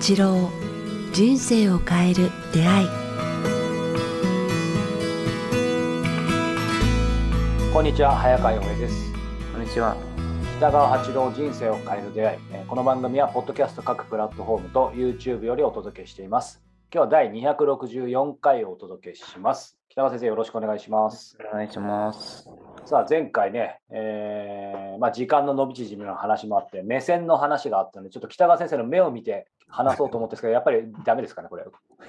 八郎人生を変える出会い。こんにちは早川洋平です。こんにちは。北川八郎人生を変える出会い。えーこの番組はポッドキャスト各プラットフォームと YouTube よりお届けしています。今日は第264回をお届けします。北川先生よろしくお願いします。お願いします。さあ前回ね、えーまあ、時間の伸び縮みの話もあって目線の話があったのでちょっと北川先生の目を見て話そうと思ってですけど やっぱりダメですかねこれ。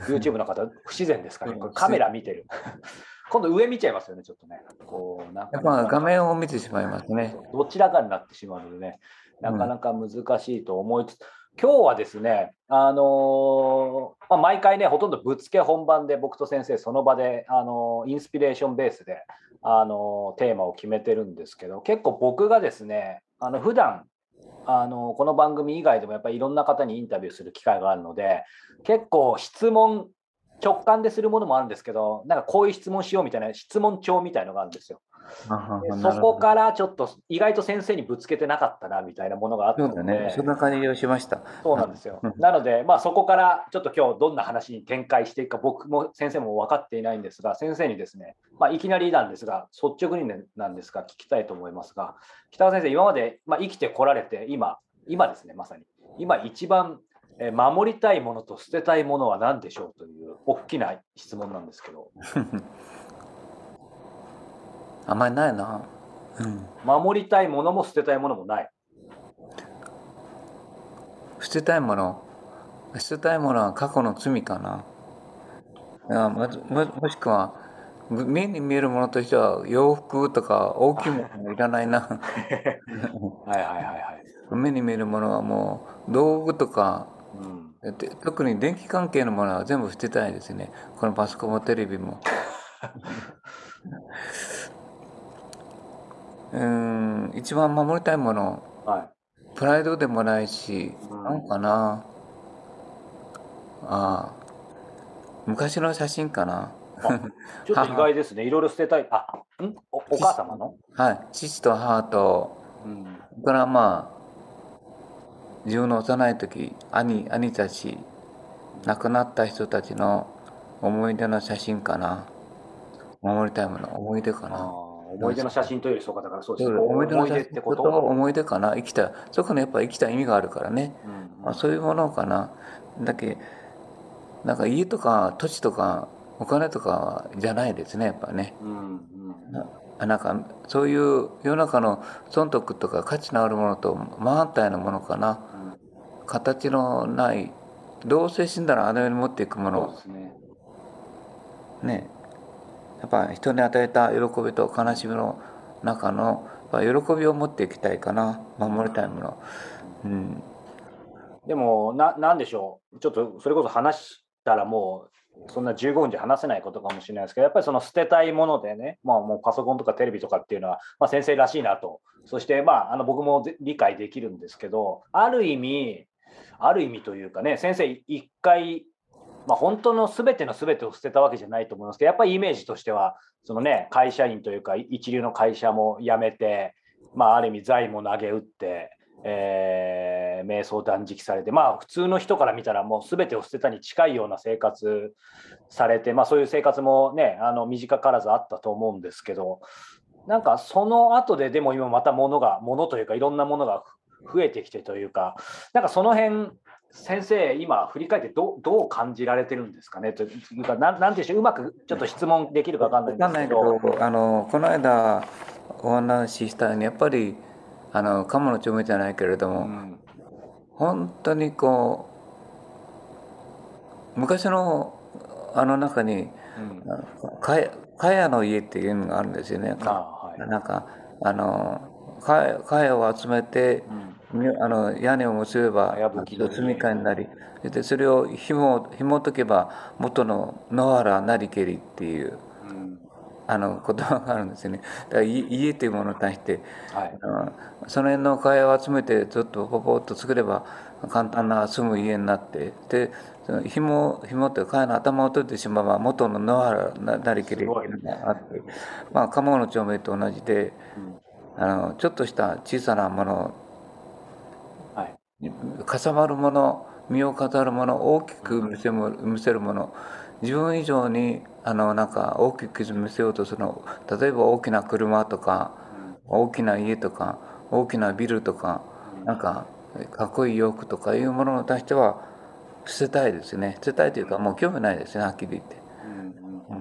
YouTube の方 不自然ですかねこれカメラ見てる。今度上見ちゃいますよねちょっとね。こうなんかやっぱ画面を見てしまいますね。どちらかになってしまうのでねなかなか難しいと思いつつ、今日はですね、あのーまあ、毎回ね、ほとんどぶっつけ本番で僕と先生、その場で、あのーインスピレーションベースで、あのテーマを決めてるんですけど、結構僕がですね、あの普段あのこの番組以外でもやっぱりいろんな方にインタビューする機会があるので、結構質問、直感でするものもあるんですけど、なんかこういう質問しようみたいな質問帳みたいのがあるんですよ。でそこからちょっと意外と先生にぶつけてなかったなみたいなものがあったので、そうだね。そんな感じをしました。そうなんですようん。なので、まあ、そこからちょっと今日どんな話に展開していくか僕も先生も分かっていないんですが先生にですね、まあ、いきなりなんですが率直にねなんですが聞きたいと思いますが北川先生今まで、まあ、生きてこられて今今ですねまさに今一番えー守りたいものと捨てたいものは何でしょうという大きな質問なんですけど あんまりないな。うん。守りたいものも捨てたいものもない。捨てたいもの。捨てたいものは過去の罪かな。いやまずももしくは、ぐ目に見えるものとしては洋服とか大きいものいらないな。はいはいはいはい。目に見えるものはもう道具とか、うん、で特に電気関係のものは全部捨てたいですね。このパソコンもテレビも。うーん、一番守りたいもの、はいプライドでもないし、うんなんかな。ああ、昔の写真かな。ちょっと意外ですね。いろいろ捨てたい。あ、ん？おお母様の、はい、父と母と、うん、それからまあ、自分の幼い時、兄、兄たち、亡くなった人たちの思い出の写真かな。守りたいもの、思い出かな。思い出の写真というよりそうかだからそうですね。思い出の写真とってこと、思い出かな。生きた、そこにやっぱ生きた意味があるからね。うんまあ、そういうものかな。だけなんか家とか土地とかお金とかじゃないですね、やっぱね。うんうんあなんかそういう世の中の損得とか価値のあるものと真反対のものかな。形のない、どうせ死んだらあの世に持っていくもそうので。すね。ね。やっぱ人に与えた喜びと悲しみの中の喜びを持っていきたいかな。守りたいもの。うん。でもな、なんでしょう。ちょっとそれこそ話したらもう、そんな15分じゃ話せないことかもしれないですけど、やっぱりその捨てたいものでね、まあもうパソコンとかテレビとかっていうのは、まあ先生らしいなと。そしてまあ、あの僕も理解できるんですけど、ある意味、ある意味というかね、先生一回、まあ本当の全ての全てを捨てたわけじゃないと思いますけど、やっぱりイメージとしては、そのね、会社員というか一流の会社も辞めて、まあある意味財も投げ打って、えー瞑想断食されて、まあ普通の人から見たらもう全てを捨てたに近いような生活されて、まあそういう生活もね、あの短からずあったと思うんですけど、なんかその後ででも今また物が、物というかいろんなものが増えてきてというか、なんかその辺、先生、今振り返ってどうどう感じられてるんですかね？というか、なんなんていうんでしょう、うまくちょっと質問できるか分かんないんわかんですけど、ないけど、あの、この間お話ししたように、やっぱり、あの、鴨の町名じゃないけれども、うん。本当にこう、昔のあの中に、うん。かや、かやの家っていうのがあるんですよね。あはい。なんか、あの、かやを集めて、うん。みあの屋根を結べば住みかになりでそれを紐紐解けば元の野原なりけりっていううん。あの言葉があるんですよね。だからい家というものに対してはい。あのその辺の会話を集めてずっとポポッと作れば簡単な住む家になってでその紐紐というか会の頭を取ってしまえば元の野原ななりけりがあってまあ鴨の町名と同じでうん。あのちょっとした小さなものはい。かさばるもの身を飾るもの大きく見せも見せるもの自分以上にあのなんか大きく見せようとするの。例えば大きな車とか大きな家とか大きなビルとかなんかかっこいい洋服とかいうものに対しては捨てたいですね。捨てたいというかもう興味ないですねはっきり言って。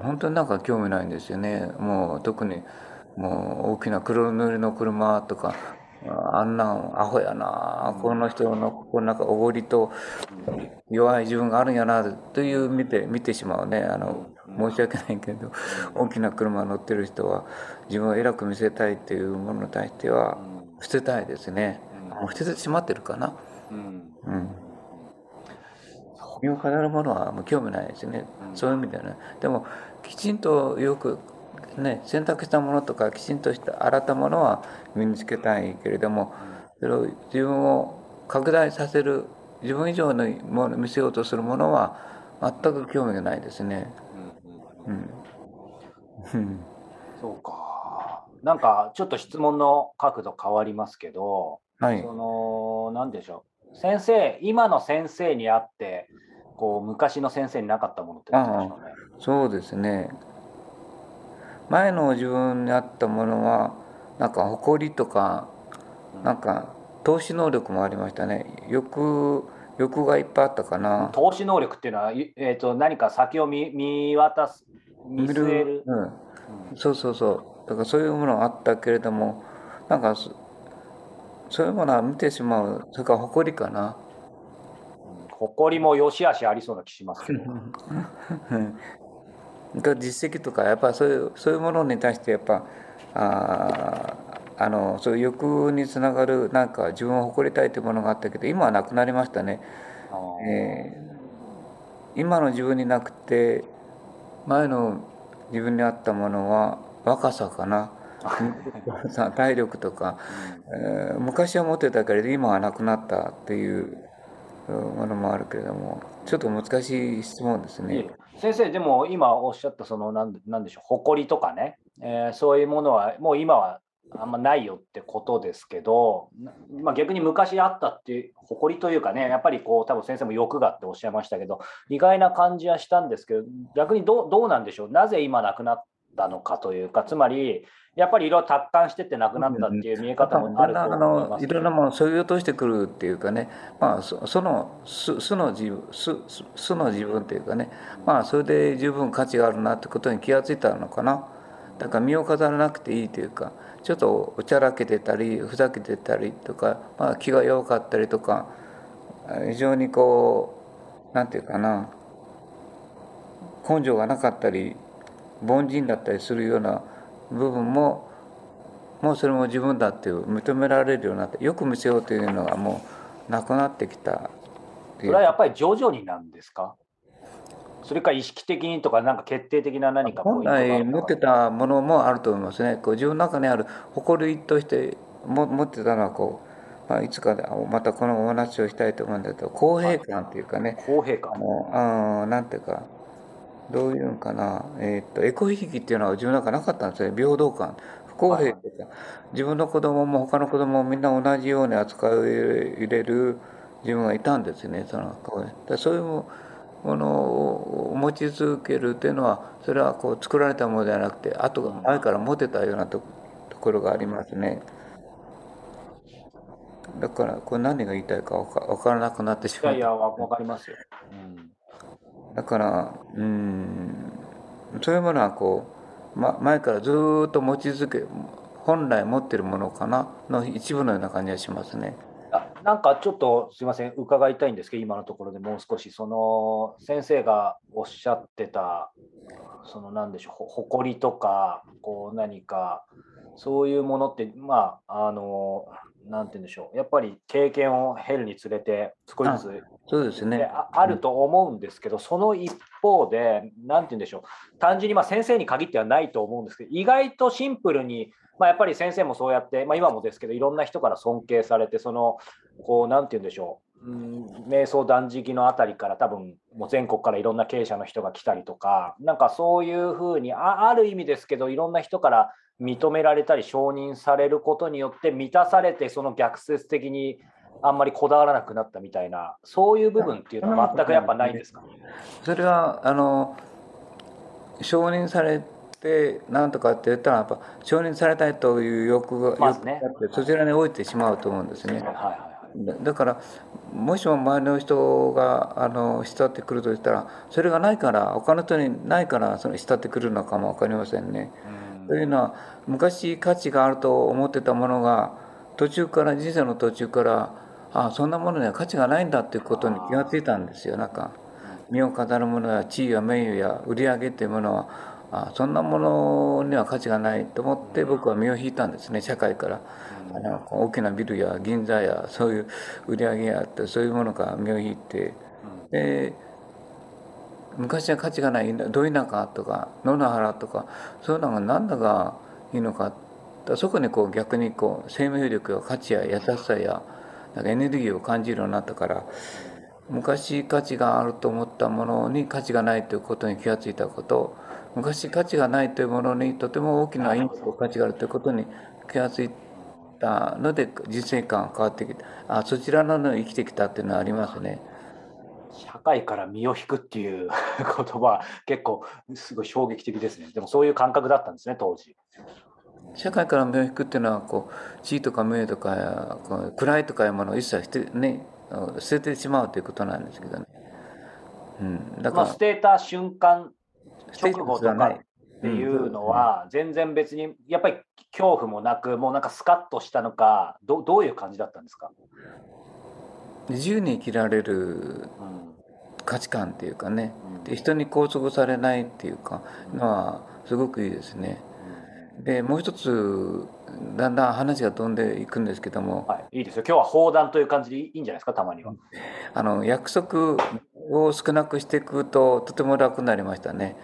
本当になんか興味ないんですよね。もう特にもう大きな黒塗りの車とかあんなんアホやなこの人のこのなんかおごりと弱い自分があるんやなという見て見てしまうね。あの申し訳ないけど大きな車乗ってる人は自分を偉く見せたいっていうものに対しては捨てたいですね。もう捨ててしまってるかな。うん身を飾るものはもう興味ないですね。そういう意味ではね。でもきちんとよくね、選択したものとかきちんとした洗ったものは身につけたいけれどもそれを自分を拡大させる自分以上のもの見せようとするものは全く興味がないですね。うんうん、そうか。なんかちょっと質問の角度変わりますけど、はい、その何でしょう。先生今の先生にあってこう昔の先生になかったものって何でしょうね。そうですね。前の自分にあったものはなんか誇りとかなんか投資能力もありましたね。欲欲がいっぱいあったかな。投資能力っていうのは、えーと、何か先を見見渡す見据える、うん、そうそうそう。だからそういうものがあったけれどもなんかそういうものは見てしまう。それから誇りかな誇りも良し悪しありそうな気しますけど。実績とかやっぱそういうそういうものに対してやっぱああのそういう欲につながるなんか自分を誇りたいというものがあったけど今はなくなりましたね。えー、今の自分になくて前の自分にあったものは若さかな。体力とか、えー、昔は持ってたけれど今はなくなったっていうものもあるけれどもちょっと難しい質問ですね。先生、でも今おっしゃったそのなんなんでしょう誇りとかね、えー、そういうものはもう今はあんまないよってことですけど、まあ、逆に昔あったっていう誇りというかねやっぱりこう多分先生も欲がっておっしゃいましたけど意外な感じはしたんですけど逆にどどうなんでしょう？なぜ今なくなったのかというかつまりやっぱりいろいろ達観しててなくなったっていう見え方もあると思います、いろんなものそぎ落としてくるっていうかね、まあ、その素の自分素の自分っていうかね、まあ、それで十分価値があるなってことに気が付いたのかな。だから身を飾らなくていいというかちょっとおちゃらけてたりふざけてたりとか、まあ、気が弱かったりとか非常にこうなんていうかな根性がなかったり凡人だったりするような部分ももうそれも自分だっていう認められるようになってよく見せようというのがもうなくなってきた。それはやっぱり徐々になんですか？それか意識的にとか、なんか決定的な何か本来持ってたものもあると思いますね。こう自分の中にある誇りとしても持ってたのはこう、まあ、いつかでまたこのお話をしたいと思うんだけど公平感っていうかね。公平感。あなんていうかどういうんかな、えー、っとエコひいきっていうのは自分なんかなかったんですね平等感不公平っていうか、自分の子供も他の子供もみんな同じように扱い入れる自分がいたんですねそのそういうものを持ち続けるっていうのはそれはこう作られたものではなくて後が前から持てたようなところがありますね。だからこれ何が言いたいか分からなくなってしまう。いやいや分かりますよ。うんだからうんそういうものはこう、ま、前からずっと持ち続け本来持ってるものかなの一部のような感じがしますね。あなんかちょっとすいません伺いたいんですけど今のところでもう少しその先生がおっしゃってたその何でしょう誇りとかこう何かそういうものってまああのなんて言うんでしょう、やっぱり経験を経るにつれて、少しずつそうですね。ああると思うんですけど、その一方で、なんて言うんでしょう、単純にまあ先生に限ってはないと思うんですけど、意外とシンプルに、まあ、やっぱり先生もそうやって、まあ、今もですけど、いろんな人から尊敬されて、その、こう、なんて言うんでしょう、うん、瞑想断食のあたりから多分もう全国からいろんな経営者の人が来たりとかなんかそういうふうにある意味ですけどいろんな人から認められたり承認されることによって満たされてその逆説的にあんまりこだわらなくなったみたいな、そういう部分っていうのは全くやっぱないんですか？それはあの承認されてなんとかって言ったらやっぱ承認されたいという欲が,、まずねそちらに置いてしまうと思うんですね。はいはいはいだだからもしも周りの人があの慕ってくるとしたらそれがないから他の人にないからその慕ってくるのかも分かりませんね。うんというのは昔価値があると思ってたものが途中から人生の途中からあそんなものには価値がないんだっていうことに気がついたんですよ。なんか身を飾るものや地位や名誉や売り上げっていうものはあそんなものには価値がないと思って僕は身を引いたんですね。社会から。あの大きなビルや銀座やそういう売り上げやってそういうものから身を引いて。で昔は価値がないど田舎とか野々原とかそういうのが何だがいいのかだそこにこう逆にこう生命力や価値や優しさやなんかエネルギーを感じるようになったから昔価値があると思ったものに価値がないということに気がついたこと昔価値がないというものにとても大きなインク価値があるということに気がついたので人生観が変わってきたあそちらのの生きてきたっていうのはありますね。社会から身を引くっていう 言葉、結構すごい衝撃的ですね。でもそういう感覚だったんですね、当時。社会から身を引くっていうのはこう地位とか名誉とか位とかいうものを一切捨て,、ね、捨ててしまうということなんですけどね。うん、だまあ、から捨てた瞬間直後とかっていうのは、全然別に、やっぱり恐怖もなく、もうなんかスカッとしたのか、どどういう感じだったんですか、自由に生きられるうん価値観っていうかねうんで人に拘束されないっていうかのはすごくいいですね。でもう一つだんだん話が飛んでいくんですけどもはい、いいですよ。今日は砲弾という感じでいいんじゃないですか、たまには。あの約束を少なくしていくととても楽になりましたね。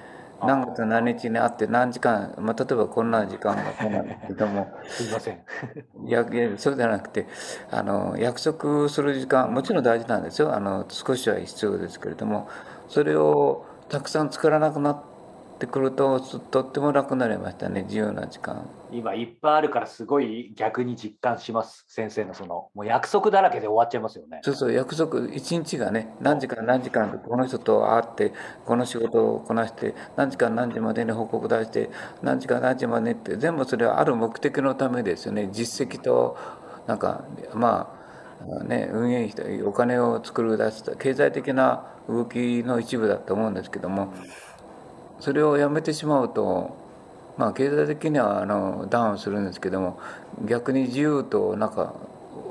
何月何日に会って何時間、まあ、例えばこんな時間がこうなんですけども。すいません。いやそうじゃなくてあの約束する時間もちろん大事なんですよ。あの少しは必要ですけれども。それをたくさん作らなくなってくるとととっても楽になりましたね自由な時間。今いっぱいあるからすごい逆に実感します。先生のそのもう約束だらけで終わっちゃいますよね。そうそう約束一日がね何時から何時間この人と会ってこの仕事をこなして何時から何時までに報告出して何時から何時までって全部それはある目的のためですよね。実績となんかまあね運営費お金を作る出した経済的な動きの一部だと思うんですけどもそれをやめてしまうとまあ経済的にはあのダウンするんですけども逆に自由となんか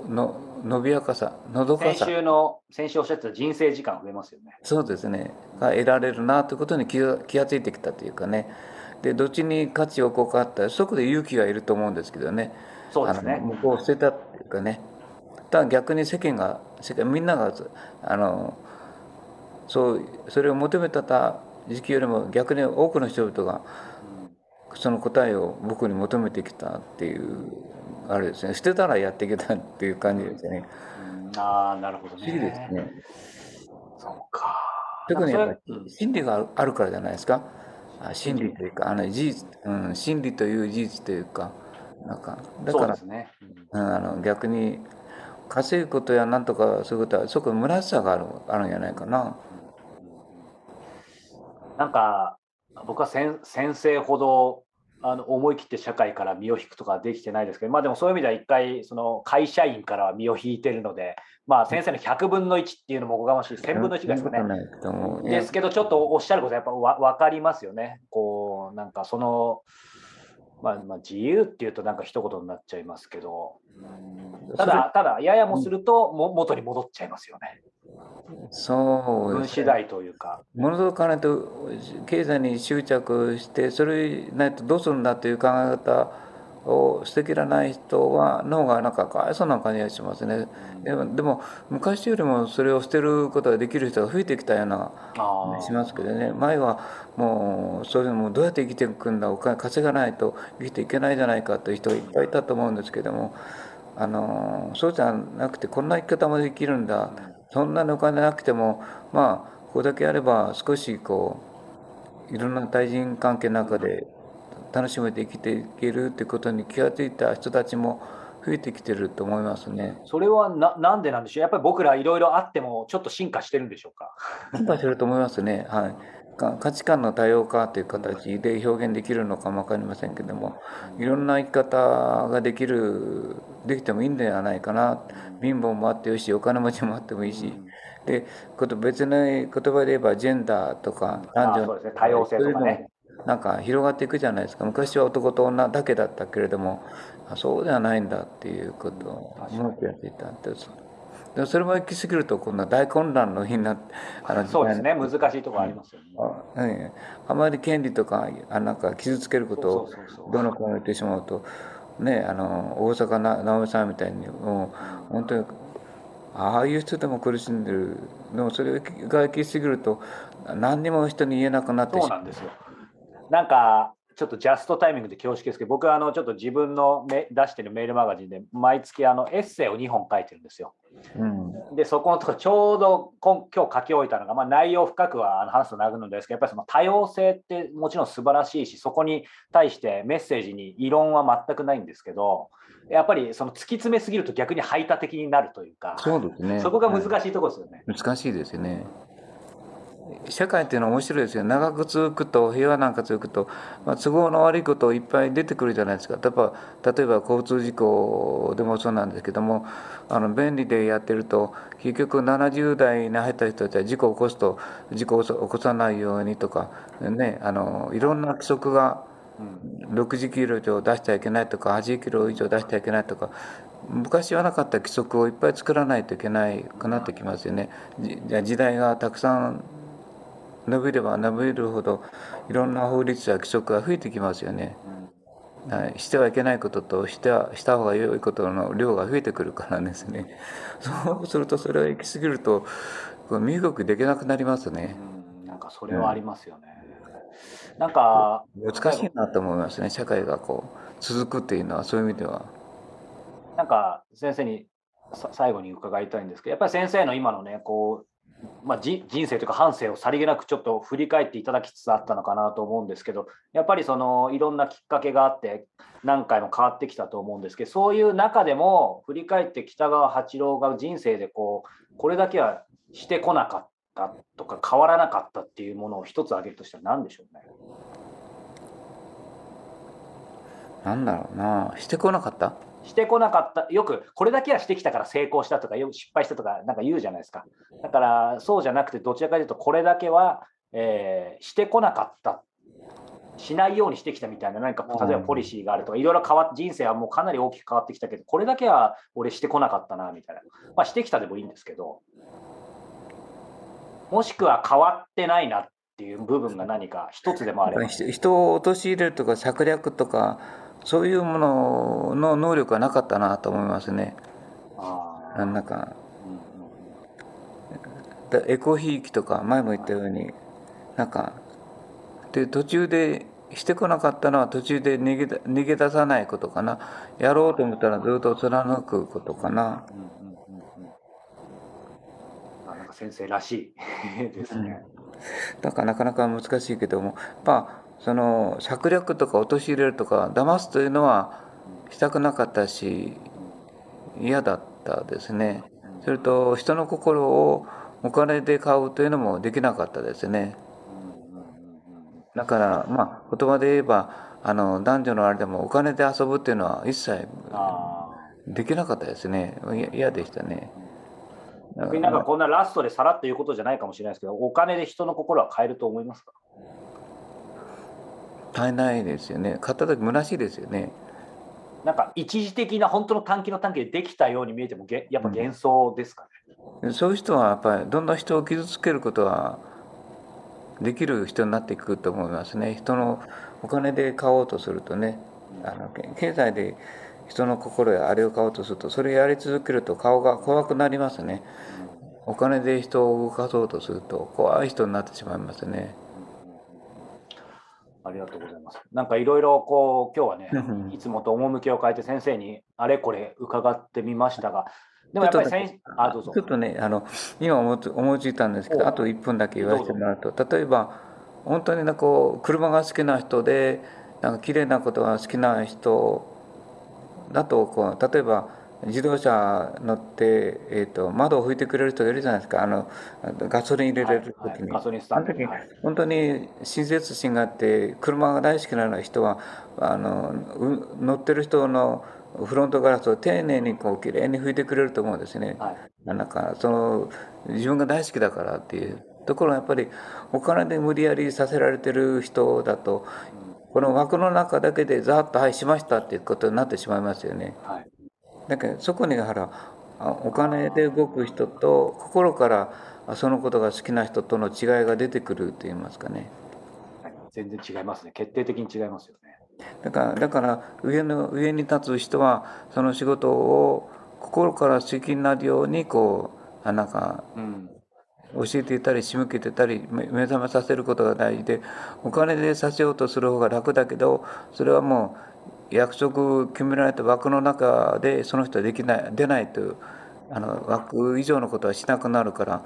の伸びやかさのどか先さ週の先週おっしゃってた人生時間増えますよね。そうですね。が得られるなということに気が気がついてきたというかね。でどっちに価値をこうかったらそこで勇気がいると思うんですけどね。そうですね。向こうを捨てたっていうかね。ただ逆に世間が世間みんながあのそうそれを求めてた時期よりも逆に多くの人々がその答えを僕に求めてきたっていうあれですね。捨てたらやっていけたっていう感じですね。うん。ああなるほどね。ですね。そうか。特にやっぱり真理があるからじゃないですか。あ真理というかあの事実、うん、真理という事実というかなんかだからね、うん。うん、あの逆に稼ぐことやなんとかそういうことはそこに虚しさがあるあるんじゃないかななんか僕は先先生ほどあの思い切って社会から身を引くとかできてないですけど、まあ、でもそういう意味では一回その会社員からは身を引いてるので、まあ、先生の100分の1っていうのもおこがましい1000分の1ですよねですけどちょっとおっしゃることはやっぱわ分かりますよね。こうなんかその、まあ、まあ自由っていうとなんか一言になっちゃいますけど、うんただただややもするとも元に戻っちゃいますよね。そうですね分次第というか。物と金と経済に執着してそれないとどうするんだという考え方を捨てきらない人は脳がなんかかわいそうな感じがしますね。でもでも昔よりもそれを捨てることができる人が増えてきたようなあしますけどね。前はもうそういうのもどうやって生きていくんだお金稼がないと生きていけないじゃないかという人がいっぱいいたと思うんですけどもあのそうじゃなくてこんな生き方もできるんだ。そんなにお金なくてもまあこれだけあれば少しこういろんな対人関係の中で楽しめて生きていけるってことに気がついた人たちも増えてきてると思いますね。それはななんでなんでしょう？やっぱり僕らいろいろあってもちょっと進化してるんでしょうか？進化してると思いますね。はい。価値観の多様化という形で表現できるのかも分かりませんけどもいろんな生き方ができるできてもいいんではないかな。貧乏もあってよしお金持ちもあってもいいし。で別の言葉で言えばジェンダーとか男女、ね、多様性とかねなんか広がっていくじゃないですか。昔は男と女だけだったけれどもそうではないんだっていうことを思ってやっていたんです。でそれも行き過ぎると今度は大混乱の日になってあの そうですね。難しいところありますよね、あまり権利とかあなんか傷つけることをどの子も言ってしまうとねあの大阪な直美さんみたいにもう本当にああいう人でも苦しんでる。でもそれが行き過ぎると何にも人に言えなくなってしまう。そうなんですよなんかちょっとジャストタイミングで恐縮ですけど僕はあのちょっと自分の出してるメールマガジンで毎月あのエッセイを2本書いてるんですよ。うん、でそこのところちょうど今今日書き終えたのが、まあ、内容深くは話すと長くのですけどやっぱりその多様性ってもちろん素晴らしいしそこに対してメッセージに異論は全くないんですけどやっぱりその突き詰めすぎると逆に排他的になるというかそうですねそこが難しいところですよね。難しいですよね。社会っていうのは面白いですよ。長く続くと平和なんか続くと、まあ、都合の悪いこといっぱい出てくるじゃないですか。例えば例えば交通事故でもそうなんですけどもあの便利でやってると結局70代に入った人たちは事故を起こすと事故を起こさないようにとかねあのいろんな規則が60キロ以上出してはいけないとか80キロ以上出してはいけないとか昔はなかった規則をいっぱい作らないといけないくなってきますよね。じゃ時代がたくさん伸びれば伸びるほどいろんな法律や規則が増えてきますよね。はい、してはいけないこととしてはした方が良いことの量が増えてくるからですね。そうするとそれは行き過ぎると身動きできなくなりますね。うん、なんかそれはありますよね。うん、なんか難しいなと思いますね。社会がこう続くっていうのはそういう意味では。なんか先生に最後に伺いたいんですけどやっぱり先生の今のねこうまあ、人生というか半生をさりげなくちょっと振り返っていただきつつあったのかなと思うんですけどやっぱりそのいろんなきっかけがあって何回も変わってきたと思うんですけどそういう中でも振り返って北川八郎が人生でこうこれだけはしてこなかったとか変わらなかったっていうものを一つ挙げるとしたら何でしょうね？なんだろうなしてこなかった？してこなかった、よくこれだけはしてきたから成功したとか、よく失敗したとか、なんか言うじゃないですか。だから、そうじゃなくて、どちらかというと、これだけは、えー、してこなかった、しないようにしてきたみたいな、何か例えばポリシーがあるとか、いろいろ変わっ人生はもうかなり大きく変わってきたけど、これだけは俺してこなかったな、みたいな。まあ、してきたでもいいんですけど、もしくは変わってないなっていう部分が何か一つでもあれば。人を陥れるとか策略とか、そういうものの能力はなかったなと思いますね。なんか、エコひいきとか前も言ったようになんかで途中でしてこなかったのは途中で逃げ逃げ出さないことかなやろうと思ったらずっと貫くことかな。なんか先生らしい ですね。だからなかなか難しいけどもまあその策略とか陥れるとか騙すというのはしたくなかったし嫌だったですね。それと人の心をお金で買うというのもできなかったですね。だからまあ言葉で言えばあの男女のあれでもお金で遊ぶっていうのは一切できなかったですね。嫌でしたね逆になんかこんなラストでさらっと言うことじゃないかもしれないですけどお金で人の心は変えると思いますか？絶えないですよね。買った時虚しいですよね。なんか一時的な本当の短期の短期でできたように見えてもやっぱ幻想ですかね、うん、そういう人はやっぱりどんな人を傷つけることはできる人になっていくと思いますね。人のお金で買おうとするとねあの経済で人の心やあれを買おうとするとそれやり続けると顔が怖くなりますね。お金で人を動かそうとすると怖い人になってしまいますね。ありがとうございます。なんかいろいろこう今日はね、いつもと趣を変えて先生にあれこれ伺ってみましたが、でもやっぱり先あどうぞ。ちょっとねあの今思思いついたんですけど、あと1分だけ言わせてもらうと、例えば本当になこう車が好きな人でなんか綺麗なことが好きな人だとこう例えば自動車乗って、えー、と窓を拭いてくれる人がいるじゃないですか。あのガソリン入れれる時に、本当に親切心があって車が大好きな人はあのう乗ってる人のフロントガラスを丁寧にこうきれいに拭いてくれると思うんですね。はい。なんかその自分が大好きだからっていうところがやっぱりお金で無理やりさせられてる人だとこの枠の中だけでざっと「はいしました」っていうことになってしまいますよね。はい。だけどそこにほらあお金で動く人と心からあそのことが好きな人との違いが出てくると言いますかね。はい。全然違いますね。決定的に違いますよね。だからだから上の上に立つ人はその仕事を心から好きになるようにこうあなんかうん教えていたり仕向けてたり目覚めさせることが大事でお金でさせようとする方が楽だけどそれはもう約束決められた枠の中でその人はできない出ないというあの枠以上のことはしなくなるから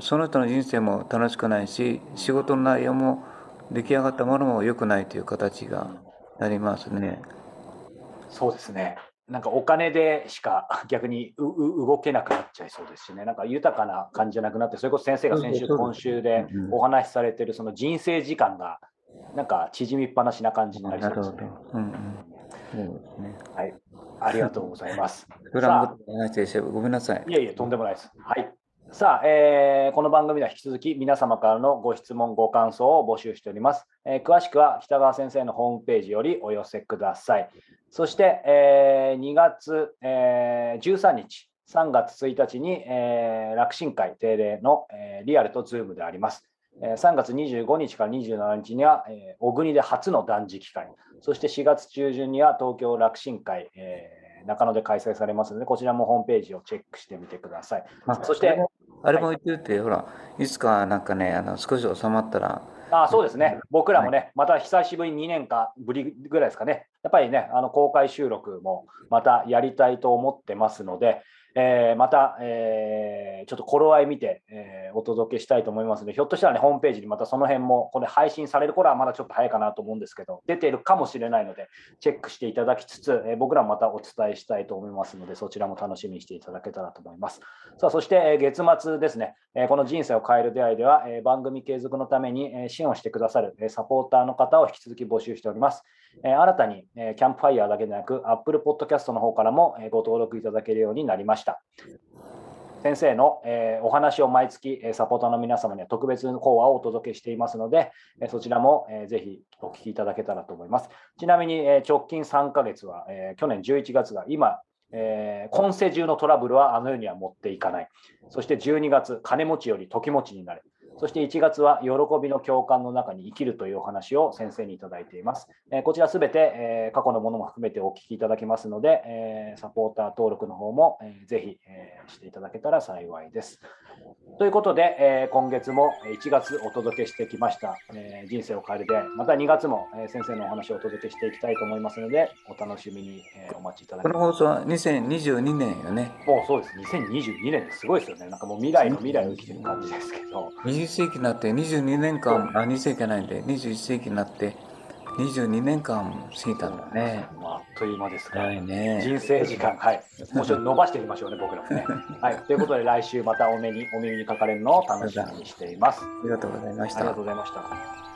その人の人生も楽しくないし仕事の内容も出来上がったものも良くないという形がなりますね。そうですね。なんかお金でしか 逆にうう動けなくなっちゃいそうですしね、なんか豊かな感じじゃなくなって、それこそ先生が先週、今週でうんお話しされてるその人生時間が、なんか縮みっぱなしな感じになりそうですね。はい、ありがとうございます。ごめんなさい。いえいえ、とんでもないです。はい。さあ、えーこの番組では引き続き皆様からのご質問、ご感想を募集しております。えー詳しくは北川先生のホームページよりお寄せください。そして、えー2月、えー13日、3月1日に、えー楽神会定例の、えーリアルとズームであります。えー3月25日から27日には、えー小国で初の断食会、そして4月中旬には東京楽神会、えー中野で開催されますので、こちらもホームページをチェックしてみてください。あそしてあれも言ってるって、ほら、いつかなんかね、あの少し収まったら、あそうですね、僕らもね、また久しぶりに2年間ぶりぐらい。ですかね、やっぱりね、あの公開収録もまたやりたいと思ってますので、えーまた、えーちょっと頃合い見て、えーお届けしたいと思いますので、ひょっとしたらね、ホームページにまたその辺も、これ配信される頃はまだちょっと早いかなと思うんですけど、出ているかもしれないので、チェックしていただきつつ、え僕らもまたお伝えしたいと思いますので、そちらも楽しみにしていただけたらと思います。さあ、そして、え月末ですね、えこの人生を変える出会いでは、え番組継続のために、え支援をしてくださる、えサポーターの方を引き続き募集しております。え新たに、えキャンプファイヤーだけでなく、Apple Podcast の方からも、えご登録いただけるようになりました。先生の、えお話を毎月、サポーターの皆様には特別講話をお届けしていますので、えそちらも、えーぜひお聞きいただけたらと思います。ちなみに、え直近3ヶ月は、え去年11月が今、え今世中のトラブルはあの世には持っていかない。そして12月、金持ちより時持ちになる。そして1月は喜びの共感の中に生きるというお話を先生にいただいています。えーこちらすべて、えー過去のものも含めてお聞きいただけますので、えーサポーター登録の方も、えーぜひ、えーしていただけたら幸いです。ということで、えー今月も1月お届けしてきました、えー人生を変えるで、また2月も、えー先生のお話をお届けしていきたいと思いますので、お楽しみに、えーお待ちいただけこればの放送は2022年よね。もうそうです、2022年ですごいですよね。なんかもう未来の未来を生きてる感じですけど。20世紀になって22年間、あ、2世紀じゃないんで、21世紀になって22年間過ぎたんだね。まあ、あっという間ですが、はいね。人生時間、はい。もうちょっと伸ばしてみましょうね、僕らもね。はい。ということで、来週またお目に、お耳にかかれるのを楽しみにしています。ありがとうございましたありがとう。ございました。